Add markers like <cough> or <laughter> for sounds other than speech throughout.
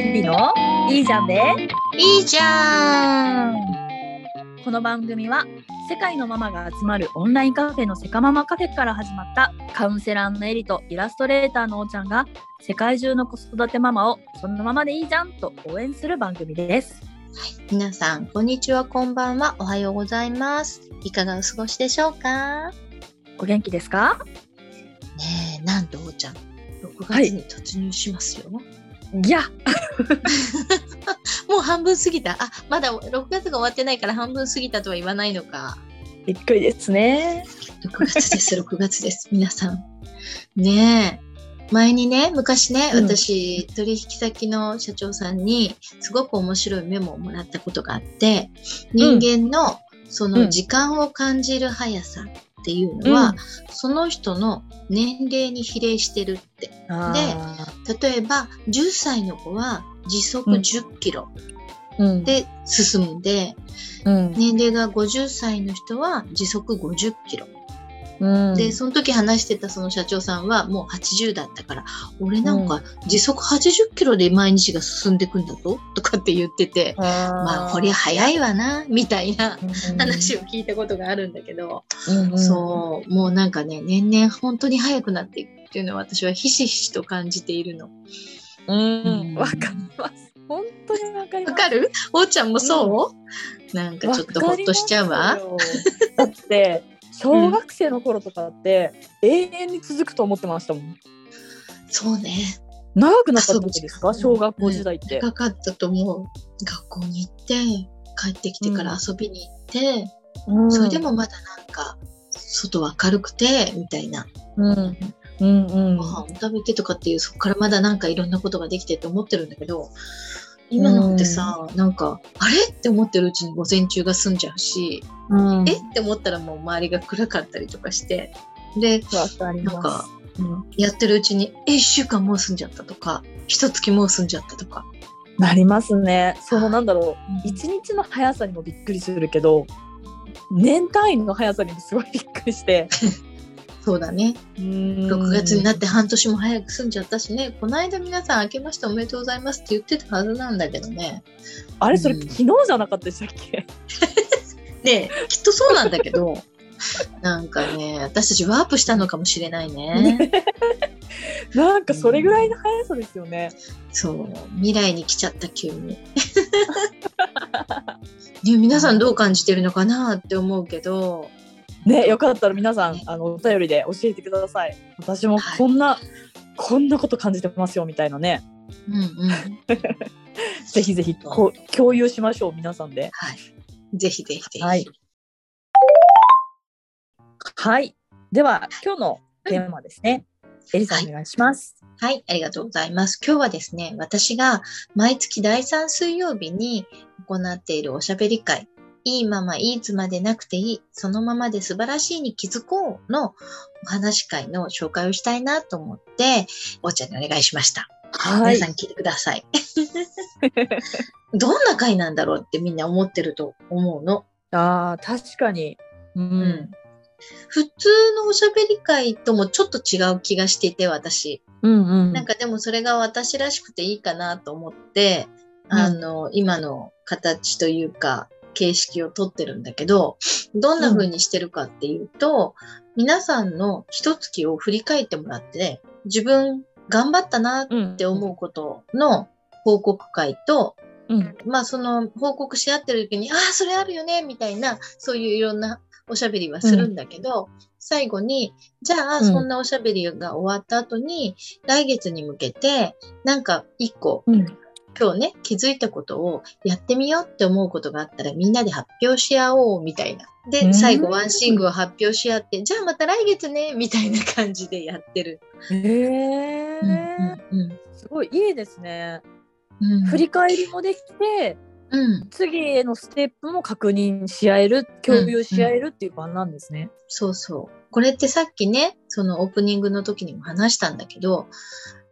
エリのいいじゃんでいいじゃんこの番組は世界のママが集まるオンラインカフェのセカママカフェから始まったカウンセラーのエリとイラストレーターのおーちゃんが世界中の子育てママをそのままでいいじゃんと応援する番組です。皆さん、こんにちは、こんばんは、おはようございます。いかがお過ごしでしょうか？お元気ですか？ねえ、なんとおーちゃん、6はい月に突入しますよ。いや、<laughs> もう半分過ぎた。あ、まだ6月が終わってないから半分過ぎたとは言わないのか。びっくりですね。6月です、6月です。皆さん。ねえ。前にね、昔ね、うん私、取引先の社長さんに、すごく面白いメモをもらったことがあって、人間の、その時間を感じる速さっていうのは、うんその人の年齢に比例してるって。あー例えば、10歳の子は時速うん10キロうん、で進んで、うん年齢が50歳の人は時速50キロ。うん、で、その時話してたその社長さんはもう80だったから、俺なんか時速80キロで毎日が進んでいくんだぞとかって言ってて、まあ、こりゃ早いわな、みたいな話を聞いたことがあるんだけど、うん、うん。そう、もうなんかね、年々本当に早くなっていくっていうのは私はひしひしと感じているの。うん、わかります。本当にわかります。わかる？おーちゃんもそう、なんかちょっとほっとしちゃうわ。だって小学生の頃とかって、永遠に続くと思ってましたもん。そうね。長くなかった時ですか？小学校時代って。長かったと思う。学校に行って、帰ってきてから遊びに行って、うんそれでもまだなんか、外明るくて、みたいな。うんうんうんご飯を食べてとかっていう、そこからまだなんかいろんなことができてって思ってるんだけど、今のってさ、なんか、あれ？って思ってるうちに午前中が済んじゃうし、うん。え？って思ったらもう周りが暗かったりとかして、で、なんかうんやってるうちに、え、一週間もう済んじゃったとか、一月もう済んじゃったとか。なりますね。そのなんだろう。うん。一日の速さにもびっくりするけど年単位の速さにもすごいびっくりして。<laughs> そうだね。6 6月になって半年も早く済んじゃったしね、この間皆さん明けましておめでとうございますって言ってたはずなんだけどね。あれそれうん昨日じゃなかったでしたっけ？で、きっとそうなんだけど、<laughs> なんかね、私たちワープしたのかもしれないね。なんかそれぐらいの速さですよね。そう、未来に来ちゃった急に。<laughs> ね、皆さんどう感じてるのかなって思うけど、ねよかったら皆さんあのお便りで教えてください。私もこんな、こんなこと感じてますよみたいなね。うんうん。<laughs> ぜひぜひこう共有しましょう皆さんで。はい。ぜひぜひぜひ。はい。はい。では今日のテーマですね。エリさんお願いします。はい、ありがとうございます。今日はですね、私が毎月第3水曜日に行っているおしゃべり会、いいままいい妻でなくていい、そのままで素晴らしいに気づこうのお話会の紹介をしたいなと思って、おーちゃんにお願いしました。はい皆さん聞いてください。<laughs> どんな会なんだろうってみんな思ってると思うの。ああ確かに。う。うん普通のおしゃべり会ともちょっと違う気がしていて、私。うんうん。なんかでもそれが私らしくていいかなと思って、うんあの、今の形というか、形式をとってるんだけど、どんな風にしてるかっていうと、皆さんの一月を振り返ってもらって、自分頑張ったなっうんて思うことの報告会と、うん。まあその報告し合ってる時に、ああ、それあるよね、みたいな、そういういろんなおしゃべりはするんだけど、最後に、じゃあうんそんなおしゃべりが終わった後に、来月に向けて、なんか一個、うん。今日ね、気づいたことをやってみようって思うことがあったらみんなで発表し合おうみたいな。で、うん最後ワンシングを発表し合って、じゃあまた来月ね、みたいな感じでやってる。へえ、うんうんすごいいいですね。うんうん振り返りもできて、うん、次へのステップも確認し合える、共有し合えるっていう場なんですね。そうそう。これってさっきね、そのオープニングの時にも話したんだけど、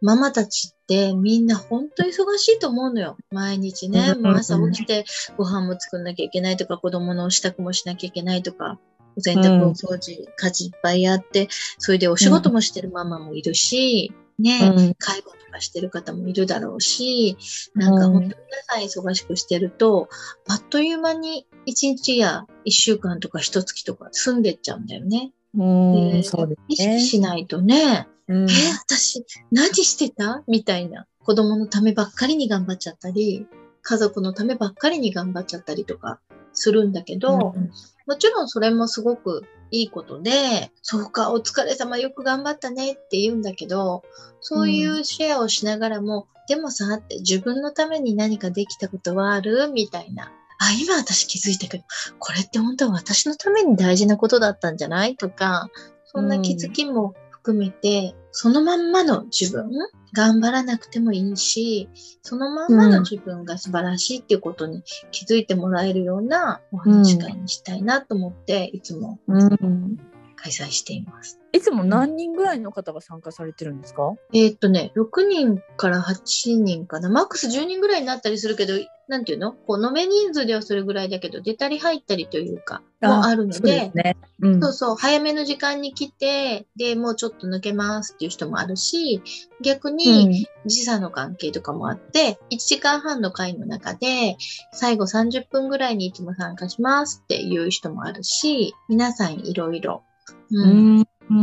ママたちってみんな本当忙しいと思うのよ。毎日ね、うんもう朝起きてご飯も作んなきゃいけないとか、子供の支度もしなきゃいけないとか、お洗濯、うんお掃除、家事いっぱいやって、それでお仕事もしてるママもいるし、ね、うん介護とかしてる方もいるだろうし、なんか本当皆さん忙しくしてると、あっという間に1日や1週間とか1月とか済んでっちゃうんだよね。うん、でそうで意識。しないとね、うんえ、私何してた？みたいな。子供のためばっかりに頑張っちゃったり、家族のためばっかりに頑張っちゃったりとかするんだけど、うんもちろんそれもすごくいいことで、そうか、お疲れ様、よく頑張ったねって言うんだけど、そういうシェアをしながらも、でもさ、って自分のために何かできたことはある？みたいな。あ、今私気づいたけど、これって本当は私のために大事なことだったんじゃない？とか、そんな気づきも含めて、そのまんまの自分、頑張らなくてもいいし、そのまんまの自分が素晴らしいっていうことに気づいてもらえるようなお話し会にしたいなと思って、いつもうん。開催しています。いつも何人ぐらいの方が参加されてるんですか？えーっとね、6人から8人かな。マックス10人ぐらいになったりするけど、なんていうの？こう、飲め人数ではそれぐらいだけど、出たり入ったりというか、もあるのそうでで、すね。うんそうそう、早めの時間に来て、で、もうちょっと抜けますっていう人もあるし、逆に時差の関係とかもあって、1時間半の会の中で、最後30分ぐらいにいつも参加しますっていう人もあるし、皆さんいろいろ。ううんん、う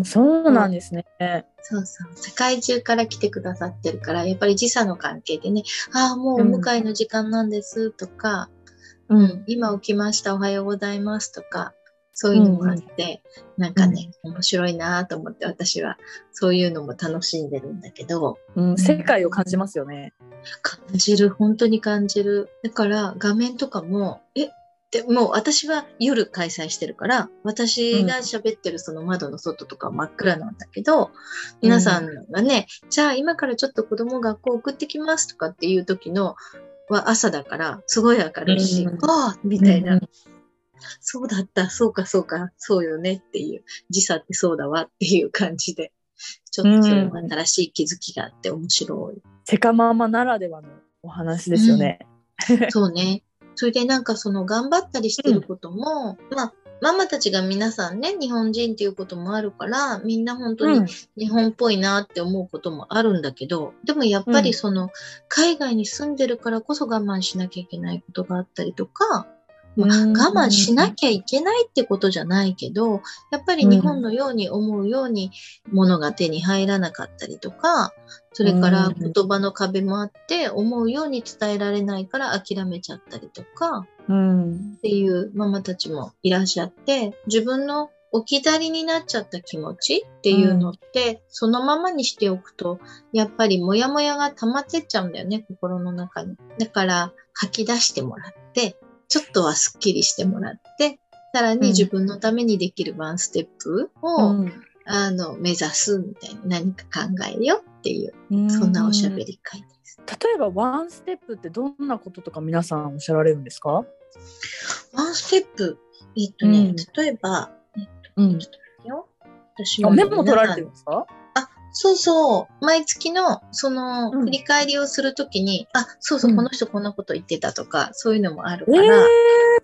ん、そうなんですね。そうそう。世界中から来てくださってるから、やっぱり時差の関係でね、ああ、もうお迎えの時間なんですとか、ううん、今起きました、おはようございますとか、そういうのもあって、なんかね、面白いなと思って私はそういうのも楽しんでるんだけど、うん、世界を感じますよね。感じる、本当に感じる。だから画面とかも、えでもう私は夜開催してるから、私が喋ってるその窓の外とか真っ暗なんだけど、皆さんがね、じゃあ今からちょっと子供学校送ってきますとかっていう時のは朝だから、すごい明るいし、うんああみたいな、うんそうだった、そうかそうか、そうよねっていう、時差ってそうだわっていう感じで、ちょっとそれも新しい気づきがあって面白い。セカママならではのお話ですよね。そうね。それでなんかその頑張ったりしてることも、まあ、ママたちが皆さんね、日本人っていうこともあるから、みんな本当にうん。日本っぽいなって思うこともあるんだけど、でもやっぱりその、海外に住んでるからこそ我慢しなきゃいけないことがあったりとか、まあうん我慢しなきゃいけないってことじゃないけど、やっぱり日本のように思うように物が手に入らなかったりとか、それからうん。言葉の壁もあって思うように伝えられないから諦めちゃったりとかうん。っていうママたちもいらっしゃって、自分の置き去りになっちゃった気持ちっていうのって、そのままにしておくと、やっぱりモヤモヤが溜まってっちゃうんだよね、心の中に。だから吐き出してもらって、ちょっとはスッキリしてもらって、さらに自分のためにできるワンステップを、うんあの、目指すみたいな何か考えようっていう、そんなおしゃべり会です。例えばワンステップってどんなこととか皆さんおっしゃられるんですか？ワンステップ、えっとね、うん例えば、えっと、うんちょっと待ってよ。私メモ取られてるんですか？あ、そうそう。毎月の、その、うん振り返りをするときに、あ、そうそう、うんこの人こんなこと言ってたとか、そういうのもあるえーから、、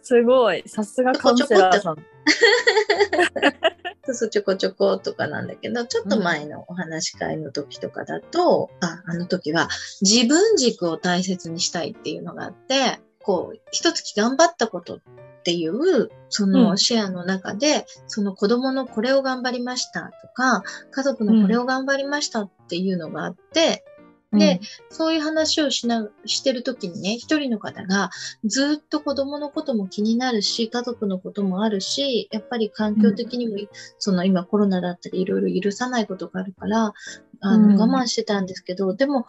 すごい。さすがカウンセラーさん。<laughs> そうそう、ちょこちょことかなんだけど、ちょっと前のお話し会の時とかだと、あ、あの時は、自分軸を大切にしたいっていうのがあって、こう、一月頑張ったことっていう、そうのん。シェアの中で、その子供のこれを頑張りましたとか、家族のこれを頑張りましたっていうのがあって、で、そういう話をしな、してるときにね、一人の方がずっと子供のことも気になるし、家族のこともあるし、やっぱり環境的にも、その今コロナだったりいろいろ許さないことがあるから、あの、うん。我慢してたんですけど、でも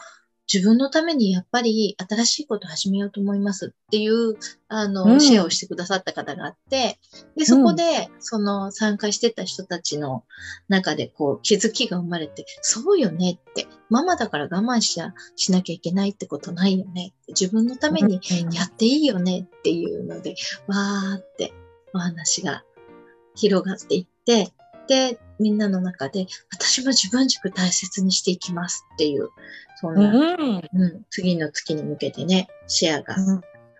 自分のためにやっぱり新しいこと始めようと思いますっていう、あの、うん。シェアをしてくださった方があって、で、そこで、その参加してた人たちの中でこう気づきが生まれて、そうよねって、ママだから我慢しなしなきゃいけないってことないよねって、自分のためにやっていいよねっていうので、わーってお話が広がっていって、で、みんなの中で、私も自分軸大切にしていきますっていう、そんうな、ん。うん、次の月に向けてね、シェアが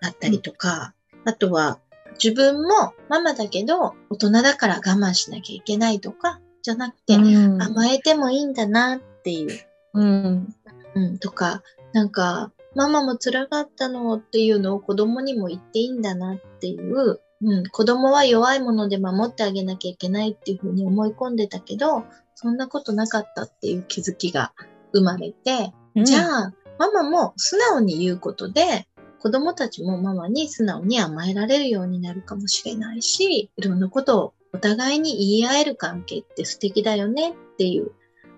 あったりとか、あとは自分もママだけど大人だから我慢しなきゃいけないとか、じゃなくて、うん甘えてもいいんだなっていう、うん。うん、とか、なんか、ママも辛かったのっていうのを子供にも言っていいんだなっていう、うん、子供は弱いもので守ってあげなきゃいけないっていうふうに思い込んでたけど、そんなことなかったっていう気づきが生まれて、じゃあ、ママも素直に言うことで、子供たちもママに素直に甘えられるようになるかもしれないし、いろんなことをお互いに言い合える関係って素敵だよねっていう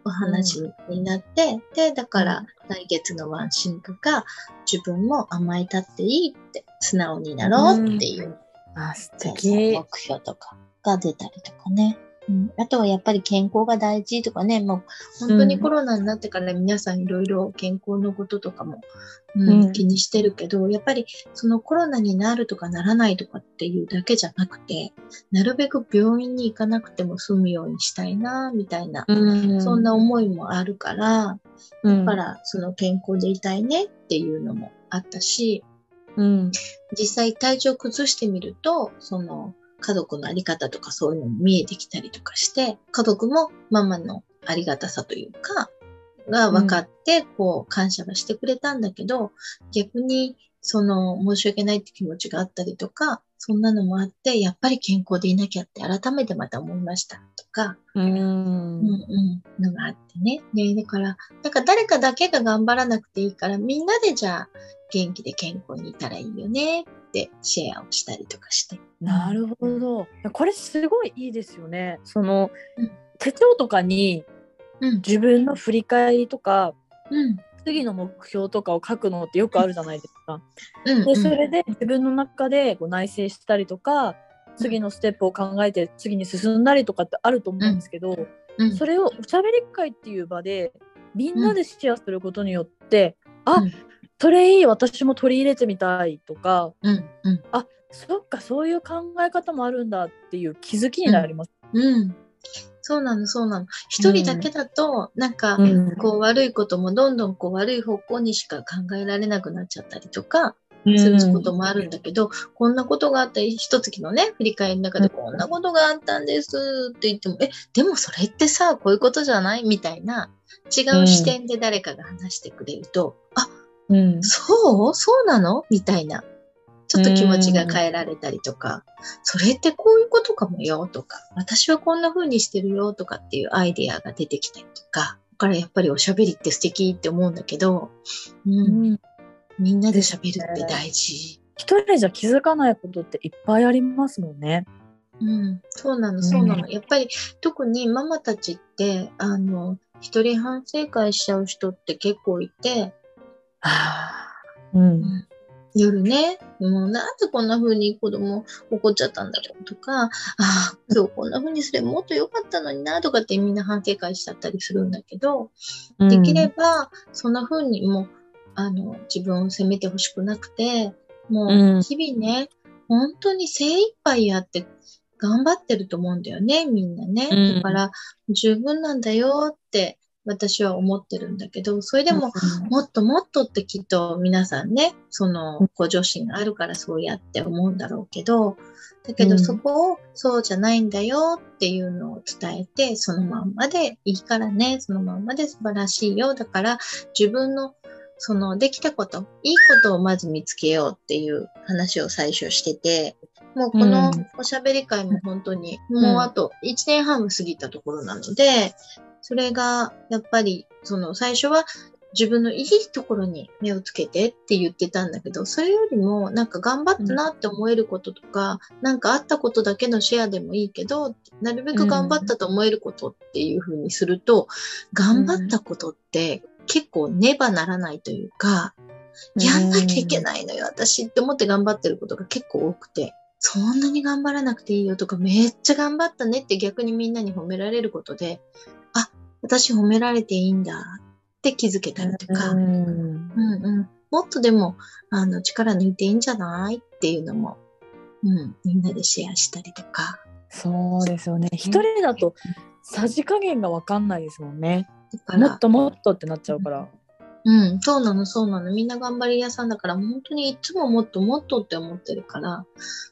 お話になって、で、だから来月のワンシーンとか、自分も甘えたっていいって素直になろうっていう、あ、素敵。目標とかが出たりとかね。うん、あとはやっぱり健康が大事とかね、もう本当にコロナになってから皆さんいろいろ健康のこととかも、うんうん。気にしてるけど、やっぱりそのコロナになるとかならないとかっていうだけじゃなくて、なるべく病院に行かなくても済むようにしたいな、みたいな、うん。そんな思いもあるから、うん。だからその健康でいたいねっていうのもあったし、うん。実際体調崩してみると、その家族のあり方とかそういうのも見えてきたりとかして、家族もママのありがたさというか、が分かって、こう感謝はしてくれたんだけど、逆にその申し訳ないって気持ちがあったりとか、そんなのもあって、やっぱり健康でいなきゃって改めてまた思いましたとか、うんうんうん、のがあってね。ね、だから、なんか誰かだけが頑張らなくていいから、みんなでじゃあ元気で健康にいたらいいよねってシェアをしたりとかして。なるほど。これすごいいいですよね。その、うん手帳とかにうん、自分の振り返りとかうん、次の目標とかを書くのってよくあるじゃないですか。うん。でそれで自分の中でこう内省したりとか次のステップを考えて次に進んだりとかってあると思うんですけど、うん、それをおしゃべり会っていう場でみんなでシェアすることによって、あ、うんそれいい私も取り入れてみたいとか。うん、うん、あそっかそういう考え方もあるんだっていう気づきになります。うん。そうなの、そうなの。一人だけだと、なんか、うん。こう悪いこともどんどんこう悪い方向にしか考えられなくなっちゃったりとか、うん。することもあるんだけど、こんなことがあったり、一月のね、振り返りの中でうん。こんなことがあったんですって言っても、え、でもそれってさ、こういうことじゃない？みたいな、違う視点で誰かが話してくれると、あ、うん。そう？そうなの？みたいな。ちょっと気持ちが変えられたりとか、それってこういうことかもよとか、私はこんな風にしてるよとかっていうアイデアが出てきたりとか、だからやっぱりおしゃべりって素敵って思うんだけど、うん、うん。みんなで喋るって大事。一人じゃ気づかないことっていっぱいありますもんね。うん、そうなの、そうなの。やっぱり特にママたちって、あの、一人反省会しちゃう人って結構いて、うん。夜ね、もうなんでこんな風に子供怒っちゃったんだろうとか、ああ、今日こんな風にすればもっと良かったのになとかってみんな反省会しちゃったりするんだけど、できればそんな風にもう、あの、自分を責めてほしくなくて、もうん。う日々ね、本当に精一杯やって頑張ってると思うんだよね、みんなね。うん。だから十分なんだよって私は思ってるんだけど、それでも、もっともっとってきっと皆さんね、そのご助身があるからそうやって思うんだろうけど、だけうん。どそこをそうじゃないんだよっていうのを伝えて、そのまんまでいいからね、そのまんまで素晴らしいよ。だから自分のそのできたこと、いいことをまず見つけようっていう話を最初してて、もうこのうん。おしゃべり会も本当に、ん。もうあと1年半も過ぎたところなので、それがやっぱりその最初は自分のいいところに目をつけてって言ってたんだけど、それよりもなんか頑張ったなって思えることとか、なんかあったことだけのシェアでもいいけど、なるべく頑張ったと思えることっていう風にすると、頑張ったことって結構ねばならないというか、やんなきゃいけないのよ、私って思って頑張ってることが結構多くて、そんなに頑張らなくていいよとか、めっちゃ頑張ったねって逆にみんなに褒められることで、私褒められていいんだって気づけたりとか、うんうんうん、もっとでもあの力抜いていいんじゃないっていうのも、うん、みんなでシェアしたりとか。そうですよね。一人だとさじ加減がわかんないですもんね。もっともっとってなっちゃうから。うん、そうなの、そうなの。みんな頑張り屋さんだから、本当にいつももっともっとって思ってるから、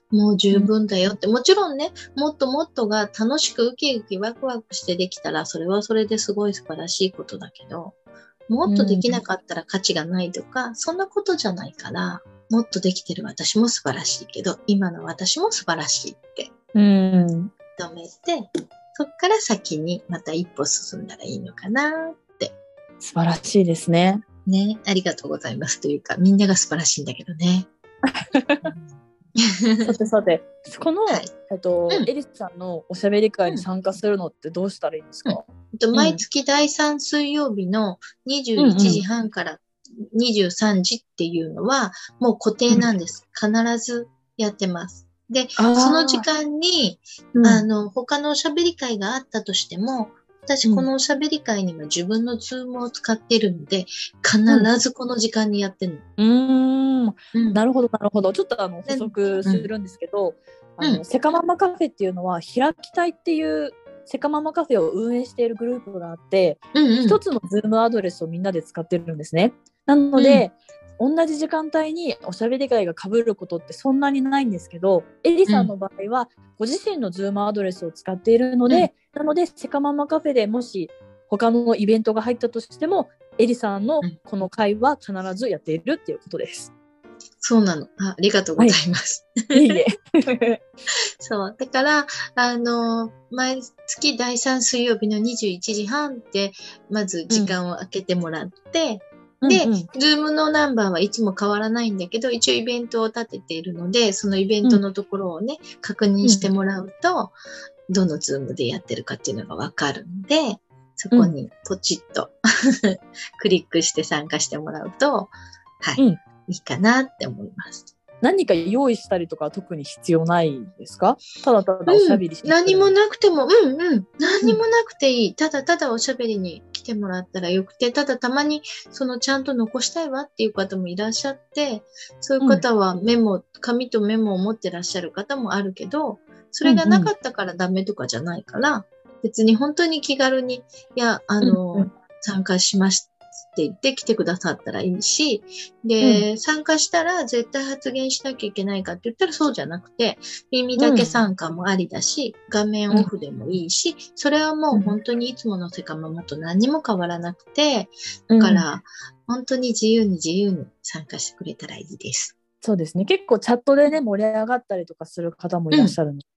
もう十分だよって。もちろんね、もっともっとが楽しくウキウキワクワクしてできたら、それはそれですごい素晴らしいことだけど、もっとできなかったら価値がないとか、そんなことじゃないから、もっとできてる私も素晴らしいけど、今の私も素晴らしいってうん。認めて、そっから先にまた一歩進んだらいいのかな。素晴らしいですね。ね、ありがとうございますというか、みんなが素晴らしいんだけどね。さてさて、この、はい。えっと、うん。エリスさんのおしゃべり会に参加するのってどうしたらいいんですか、えっと毎月第3水曜日の21時半から23時っていうのは、もう固定なんです。必ずやってます。で、その時間に、うん。あの、他のおしゃべり会があったとしても、私うんこのおしゃべり会には自分のズームを使ってるので、必ずこの時間にやってるの。うーん、うんなるほど、なるほど。ちょっとあので補足するんですけど、うんあのセカママカフェっていうのは、開きたいっていうセカママカフェを運営しているグループがあって、うんうん一つの Zoom アドレスをみんなで使ってるんですね。なので、同じ時間帯におしゃべり会が被ることってそんなにないんですけど、エリさんの場合はご自身の Zoom アドレスを使っているので、なのでセカママカフェでもし他のイベントが入ったとしても、エリさんのうんこの会は必ずやっているっていうことです。そうなのあ。ありがとうございます。いえいえ。<laughs> そう。だから、あの、毎月第3水曜日の21時半って、まず時間を空けてもらって、で、うんうん。 Zoom のナンバーはいつも変わらないんだけど、一応イベントを立てているので、そのイベントのところをね、確認してもらうと、どの Zoom でやってるかっていうのがわかるんで、そこにポチッと <laughs> クリックして参加してもらうと、はい、うん。いいかなって思います。何か用意したりとかは特に必要ないですか？ただただおしゃべりしうん、て何もなくても、うんうん、何もなくていい。ただただおしゃべりに来てもらったらよくて、ただたまにそのちゃんと残したいわっていう方もいらっしゃって、そういう方はメモ、紙とメモを持ってらっしゃる方もあるけど、それがなかったからダメとかじゃないから、別に本当に気軽に、いや、あの、うんうん。参加しましたって言って来てくださったらいいし、で、参加したら絶対発言しなきゃいけないかって言ったらそうじゃなくて、耳だけ参加もありだし、画面オフでもいいし、それはもう本当にいつものセカママと何にも変わらなくて、だから、本当に自由に自由に参加してくれたらいいです。そうですね。結構チャットでね、盛り上がったりとかする方もいらっしゃるので。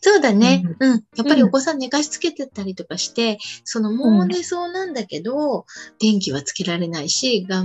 そうだね。ううん。やっぱりお子さん寝かしつけてたりとかして、そのもう寝そうなんだけど、電気はつけられないし、画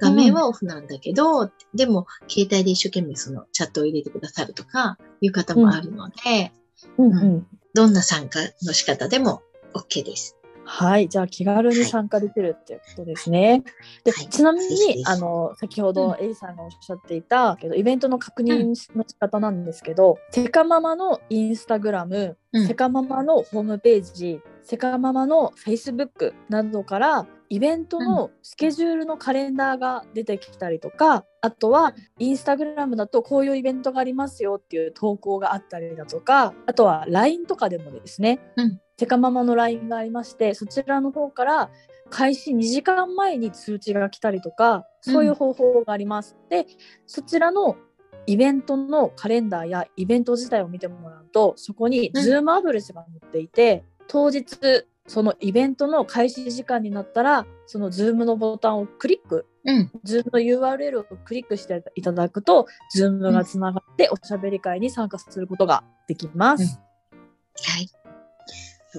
画面はオフなんだけど、でも携帯で一生懸命そのチャットを入れてくださるとかいう方もあるので、うんうんどんな参加の仕方でも OK です。はい。じゃあ気軽に参加できるっていうことですね。で、はい。ちなみにあの、先ほどエリさんがおっしゃっていたけど、イベントの確認の仕方なんですけど、セカママのインスタグラム、うん。セカママのホームページ、セカママのフェイスブックなどから、イベントのスケジュールのカレンダーが出てきたりとか、あとはインスタグラムだとこういうイベントがありますよっていう投稿があったりだとか、あとは LINE とかでもですね、うんセカママの LINE がありまして、そちらの方から開始2時間前に通知が来たりとか、そういう方法があります。で、そちらのイベントのカレンダーやイベント自体を見てもらうと、そこにうん Zoom アドレスが載っていて、当日、そのイベントの開始時間になったら、その Zoom のボタンをクリック、うん。Zoom の URL をクリックしていただくと、Zoom がつながっておしゃべり会に参加することができます。はい。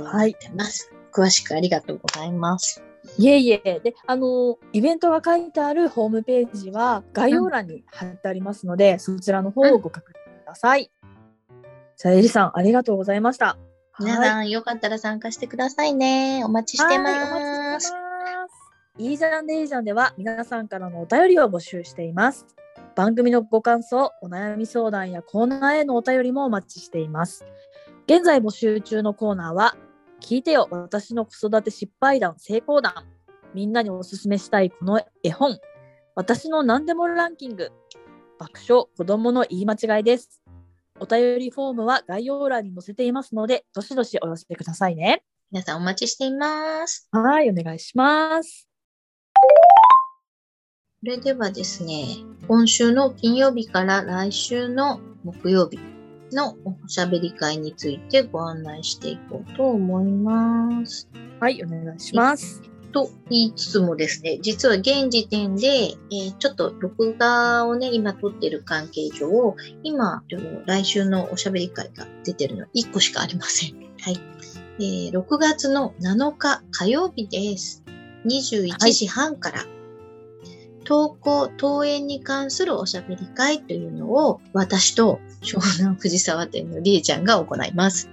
そうなってます。詳しくありがとうございます。いえいえ。で、あの、イベントが書いてあるホームページは概要欄に貼ってありますので、そちらの方をご確認ください。じゃあ、エリさん、ありがとうございました。はい皆さん、よかったら参加してくださいね。お待ちしてまはいお待ちしすて。ます。いいじゃんでいいじゃんでは皆さんからのお便りを募集しています。番組のご感想、お悩み相談やコーナーへのお便りもお待ちしています。現在募集中のコーナーは、聞いてよ、私の子育て失敗談、成功談。みんなにおすすめしたいこの絵本。私の何でもランキング。爆笑、子供の言い間違いです。お便りフォームは概要欄に載せていますので、どしどしお寄せくださいね。皆さんお待ちしています。はい、お願いします。それではですね、今週の金曜日から来週の木曜日のおしゃべり会についてご案内していこうと思います。はい、お願いします。と言いつつもですね、実は現時点で、えーちょっと録画をね、今撮ってる関係上、今、来週のおしゃべり会が出てるの1個しかありません。はい。えー6月の7日火曜日です。21時半から、投稿、登園に関するおしゃべり会というのを、私と湘南藤沢店のりえちゃんが行います。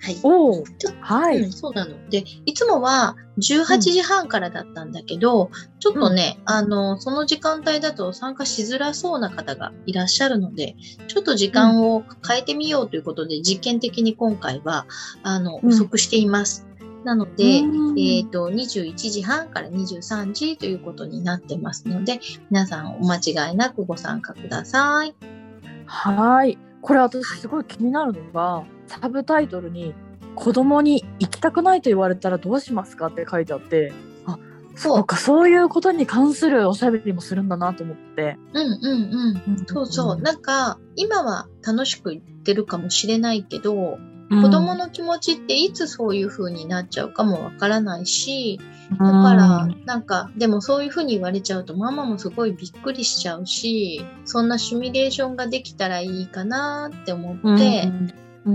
はい。おはい。うん、そうなの。で、いつもは18時半からだったんだけど、ちょっとね、あの、その時間帯だと参加しづらそうな方がいらっしゃるので、ちょっと時間を変えてみようということで、実験的に今回は、あの、うん遅くしています。なので、うんえっ、と、21時半から23時ということになってますので、皆さんお間違いなくご参加ください。はい。これ私すごい気になるのが、サブタイトルに子供に行きたくないと言われたらどうしますかって書いてあって、あ、そそううかそういうことに関するおしゃべりもするんだなと思って。うんうんうん。そうそう。なんか、今は楽しく言ってるかもしれないけど、子供の気持ちっていつそういう風になっちゃうかもわからないし、だから、なんか、でもそういう風に言われちゃうとママもすごいびっくりしちゃうし、そんなシミュレーションができたらいいかなって思って、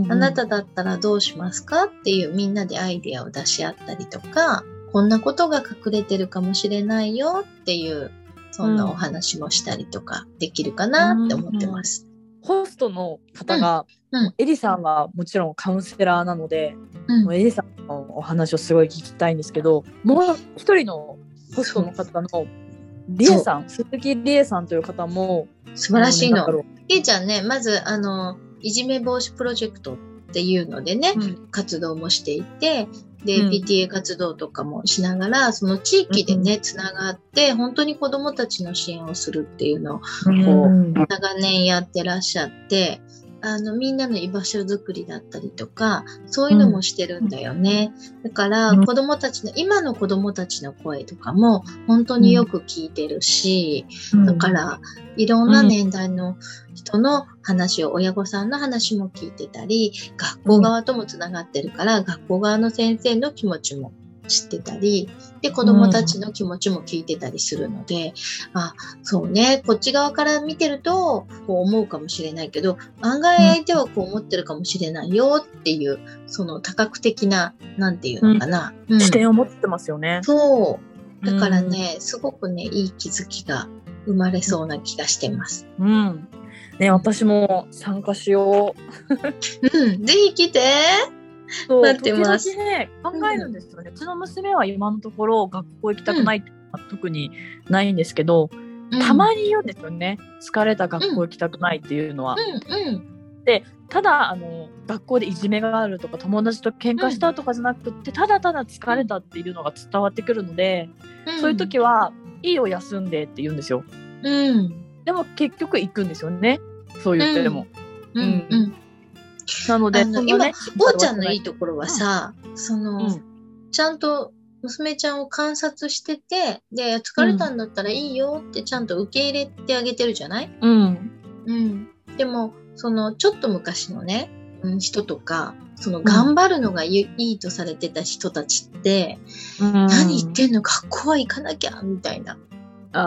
あなただったらどうしますかっていうみんなでアイデアを出し合ったりとか、こんなことが隠れてるかもしれないよっていう、そんなお話もしたりとかできるかなって思ってます。ホストの方が、うん。うん。エリさんはもちろんカウンセラーなので、うん。エリさんのお話をすごい聞きたいんですけどもう一人のホストの方のリエさん鈴木リエさんという方も素晴らしいの。りえちゃんね、まず、あの、いじめ防止プロジェクトっていうのでね、うん。活動もしていて、で、うん。PTA 活動とかもしながら、その地域でね、つながって、本当に子供たちの支援をするっていうのをうん長年やってらっしゃって、あの、みんなの居場所づくりだったりとか、そういうのもしてるんだよね。だから、うん。子供たちの、今の子供たちの声とかも、本当によく聞いてるし、だから、いろんな年代の人の話を、親御さんの話も聞いてたり、学校側ともつながってるから、学校側の先生の気持ちも知ってたり、で、子供たちの気持ちも聞いてたりするので、あ、そうね、こっち側から見てると、こう思うかもしれないけど、案外相手はこう思ってるかもしれないよっていう、その多角的な、なんていうのかな。うん視点を持ってますよね。そう。だからね、すごくね、いい気づきが生まれそうな気がしてます。うん、うんね、私も参加しよう。うん、ぜひ来て。そう待ってますね考えるんですよね。うちの娘は今のところ学校行きたくないって特にないんですけど、たまに言うんですよね。疲れた学校行きたくないっていうのは。うん、うん、ただあの学校でいじめがあるとか友達と喧嘩したとかじゃなくって、ただただ疲れたっていうのが伝わってくるので、うん。そういう時は「いいよ休んで」って言うんですよ。うん、でも結局行くんですよね。そう言ってでも。うん、うん。なのであのそんなねおーちゃんのいいところはさ、その、うん。ちゃんと娘ちゃんを観察してて、で、疲れたんだったらいいよってちゃんと受け入れてあげてるじゃない？うん。うん。でも、その、ちょっと昔のね、うん、人とか、その、頑張るのがいい,、とされてた人たちって、何言ってんの？学校は行かなきゃみたいな、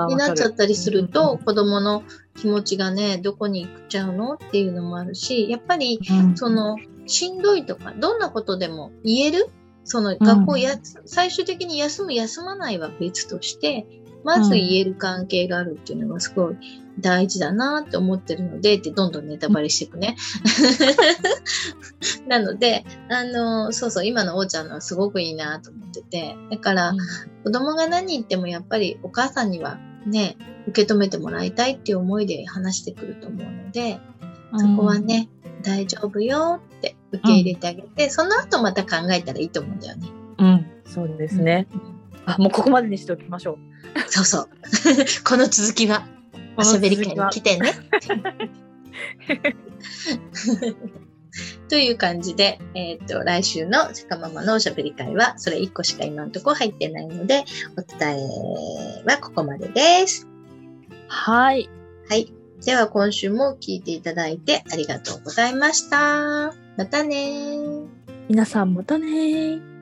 になっちゃったりすると、、子供の気持ちがね、どこに行っちゃうのっていうのもあるし、やっぱり、うん。その、しんどいとか、どんなことでも言えるその、学校や、最終的に休む、休まないは別として、まず言える関係があるっていうのがすごい大事だなって思ってるので、ってどんどんネタバレしていくね。<laughs> なので、あの、そうそう、今のおーちゃんのはすごくいいなと思ってて、だから、子供が何言ってもやっぱりお母さんにはね、受け止めてもらいたいっていう思いで話してくると思うので、そこはね、大丈夫よって受け入れてあげて、その後また考えたらいいと思うんだよね。うん、そうですね。あ、もうここまでにしておきましょう。そうそう。<laughs> この続きは、おしゃべり会に来てね。という感じで、えっ、と、来週のセカママのおしゃべり会は、それ1個しか今のところ入ってないので、お伝えはここまでです。はい。はい。では今週も聞いていただいてありがとうございました。またねー。皆さんまたねー。